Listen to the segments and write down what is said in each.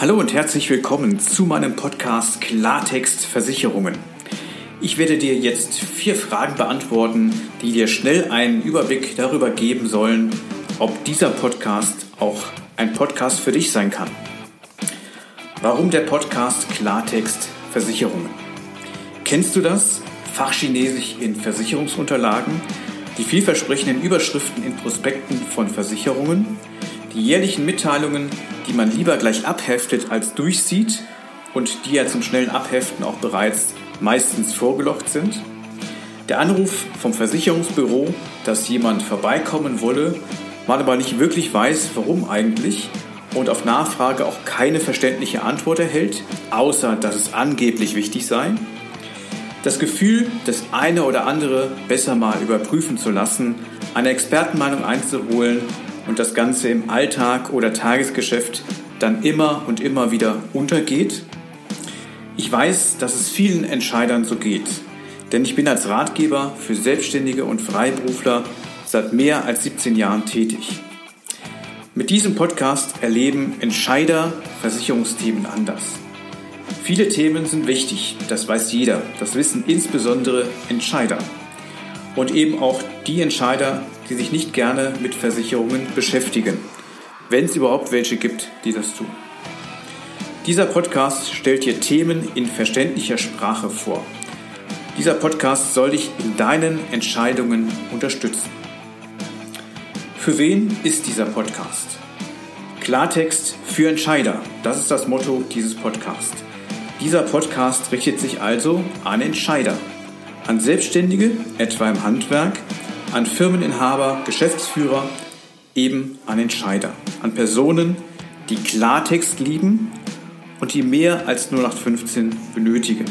Hallo und herzlich willkommen zu meinem Podcast Klartext Versicherungen. Ich werde dir jetzt vier Fragen beantworten, die dir schnell einen Überblick darüber geben sollen, ob dieser Podcast auch ein Podcast für dich sein kann. Warum der Podcast Klartext Versicherungen? Kennst du das? Fachchinesisch in Versicherungsunterlagen, die vielversprechenden Überschriften in Prospekten von Versicherungen, jährlichen Mitteilungen, die man lieber gleich abheftet als durchsieht und die ja zum schnellen Abheften auch bereits meistens vorgelocht sind. Der Anruf vom Versicherungsbüro, dass jemand vorbeikommen wolle, man aber nicht wirklich weiß, warum eigentlich und auf Nachfrage auch keine verständliche Antwort erhält, außer dass es angeblich wichtig sei. Das Gefühl, das eine oder andere besser mal überprüfen zu lassen, eine Expertenmeinung einzuholen und das Ganze im Alltag oder Tagesgeschäft dann immer und immer wieder untergeht? Ich weiß, dass es vielen Entscheidern so geht, denn ich bin als Ratgeber für Selbstständige und Freiberufler seit mehr als 17 Jahren tätig. Mit diesem Podcast erleben Entscheider Versicherungsthemen anders. Viele Themen sind wichtig, das weiß jeder, das wissen insbesondere Entscheider. Und eben auch die Entscheider, die sich nicht gerne mit Versicherungen beschäftigen, wenn es überhaupt welche gibt, die das tun. Dieser Podcast stellt dir Themen in verständlicher Sprache vor. Dieser Podcast soll dich in deinen Entscheidungen unterstützen. Für wen ist dieser Podcast? Klartext für Entscheider, das ist das Motto dieses Podcasts. Dieser Podcast richtet sich also an Entscheider, an Selbstständige, etwa im Handwerk, an Firmeninhaber, Geschäftsführer, eben an Entscheider, an Personen, die Klartext lieben und die mehr als 0815 benötigen,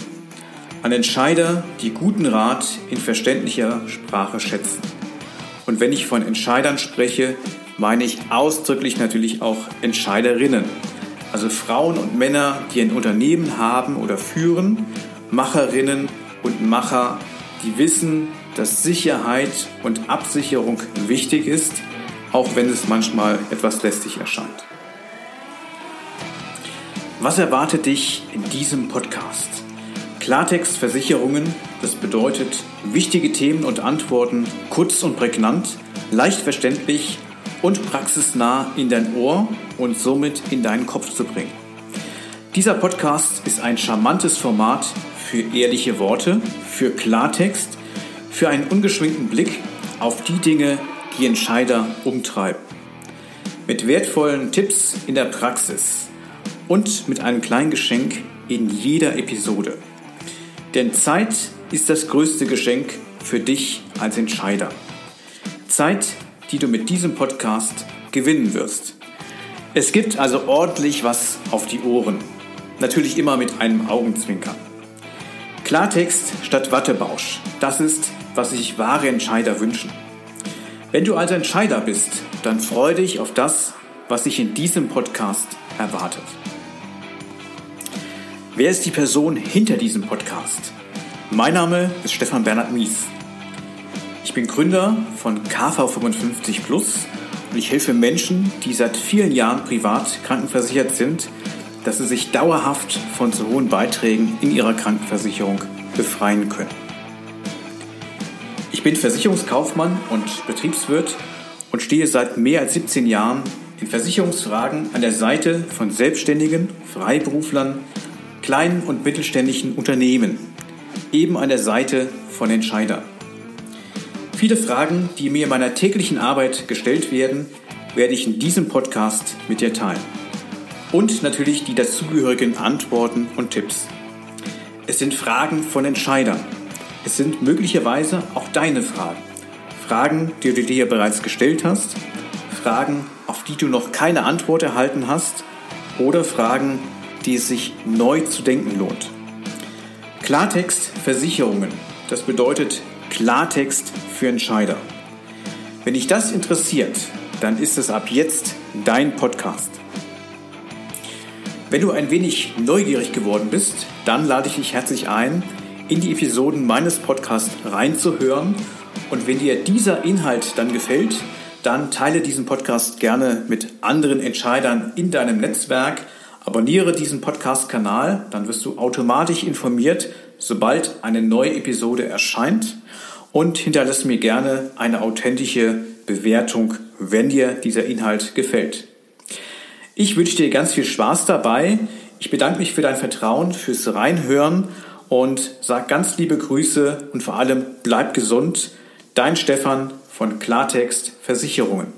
an Entscheider, die guten Rat in verständlicher Sprache schätzen. Und wenn ich von Entscheidern spreche, meine ich ausdrücklich natürlich auch Entscheiderinnen, also Frauen und Männer, die ein Unternehmen haben oder führen, Macherinnen und Macher, die wissen, dass Sicherheit und Absicherung wichtig ist, auch wenn es manchmal etwas lästig erscheint. Was erwartet dich in diesem Podcast? Klartext Versicherungen, das bedeutet wichtige Themen und Antworten kurz und prägnant, leicht verständlich und praxisnah in dein Ohr und somit in deinen Kopf zu bringen. Dieser Podcast ist ein charmantes Format für ehrliche Worte, für Klartext für einen ungeschminkten Blick auf die Dinge, die Entscheider umtreiben. Mit wertvollen Tipps in der Praxis und mit einem kleinen Geschenk in jeder Episode. Denn Zeit ist das größte Geschenk für dich als Entscheider. Zeit, die du mit diesem Podcast gewinnen wirst. Es gibt also ordentlich was auf die Ohren. Natürlich immer mit einem Augenzwinkern. Klartext statt Wattebausch. Das ist was sich wahre Entscheider wünschen. Wenn du also Entscheider bist, dann freue dich auf das, was sich in diesem Podcast erwartet. Wer ist die Person hinter diesem Podcast? Mein Name ist Stefan Bernhard Mies. Ich bin Gründer von KV55 Plus und ich helfe Menschen, die seit vielen Jahren privat krankenversichert sind, dass sie sich dauerhaft von zu hohen Beiträgen in ihrer Krankenversicherung befreien können. Ich bin Versicherungskaufmann und Betriebswirt und stehe seit mehr als 17 Jahren in Versicherungsfragen an der Seite von Selbstständigen, Freiberuflern, kleinen und mittelständischen Unternehmen, eben an der Seite von Entscheidern. Viele Fragen, die mir in meiner täglichen Arbeit gestellt werden, werde ich in diesem Podcast mit dir teilen. Und natürlich die dazugehörigen Antworten und Tipps. Es sind Fragen von Entscheidern es sind möglicherweise auch deine Fragen. Fragen, die du dir bereits gestellt hast, Fragen, auf die du noch keine Antwort erhalten hast oder Fragen, die es sich neu zu denken lohnt. Klartext Versicherungen, das bedeutet Klartext für Entscheider. Wenn dich das interessiert, dann ist es ab jetzt dein Podcast. Wenn du ein wenig neugierig geworden bist, dann lade ich dich herzlich ein, in die Episoden meines Podcasts reinzuhören. Und wenn dir dieser Inhalt dann gefällt, dann teile diesen Podcast gerne mit anderen Entscheidern in deinem Netzwerk, Abonniere diesen Podcast-Kanal, dann wirst du automatisch informiert, sobald eine neue Episode erscheint und hinterlasse mir gerne eine authentische Bewertung, wenn dir dieser Inhalt gefällt. Ich wünsche dir ganz viel Spaß dabei. Ich bedanke mich für dein Vertrauen, fürs Reinhören und sag ganz liebe Grüße und vor allem bleib gesund. Dein Stefan von Klartext Versicherungen.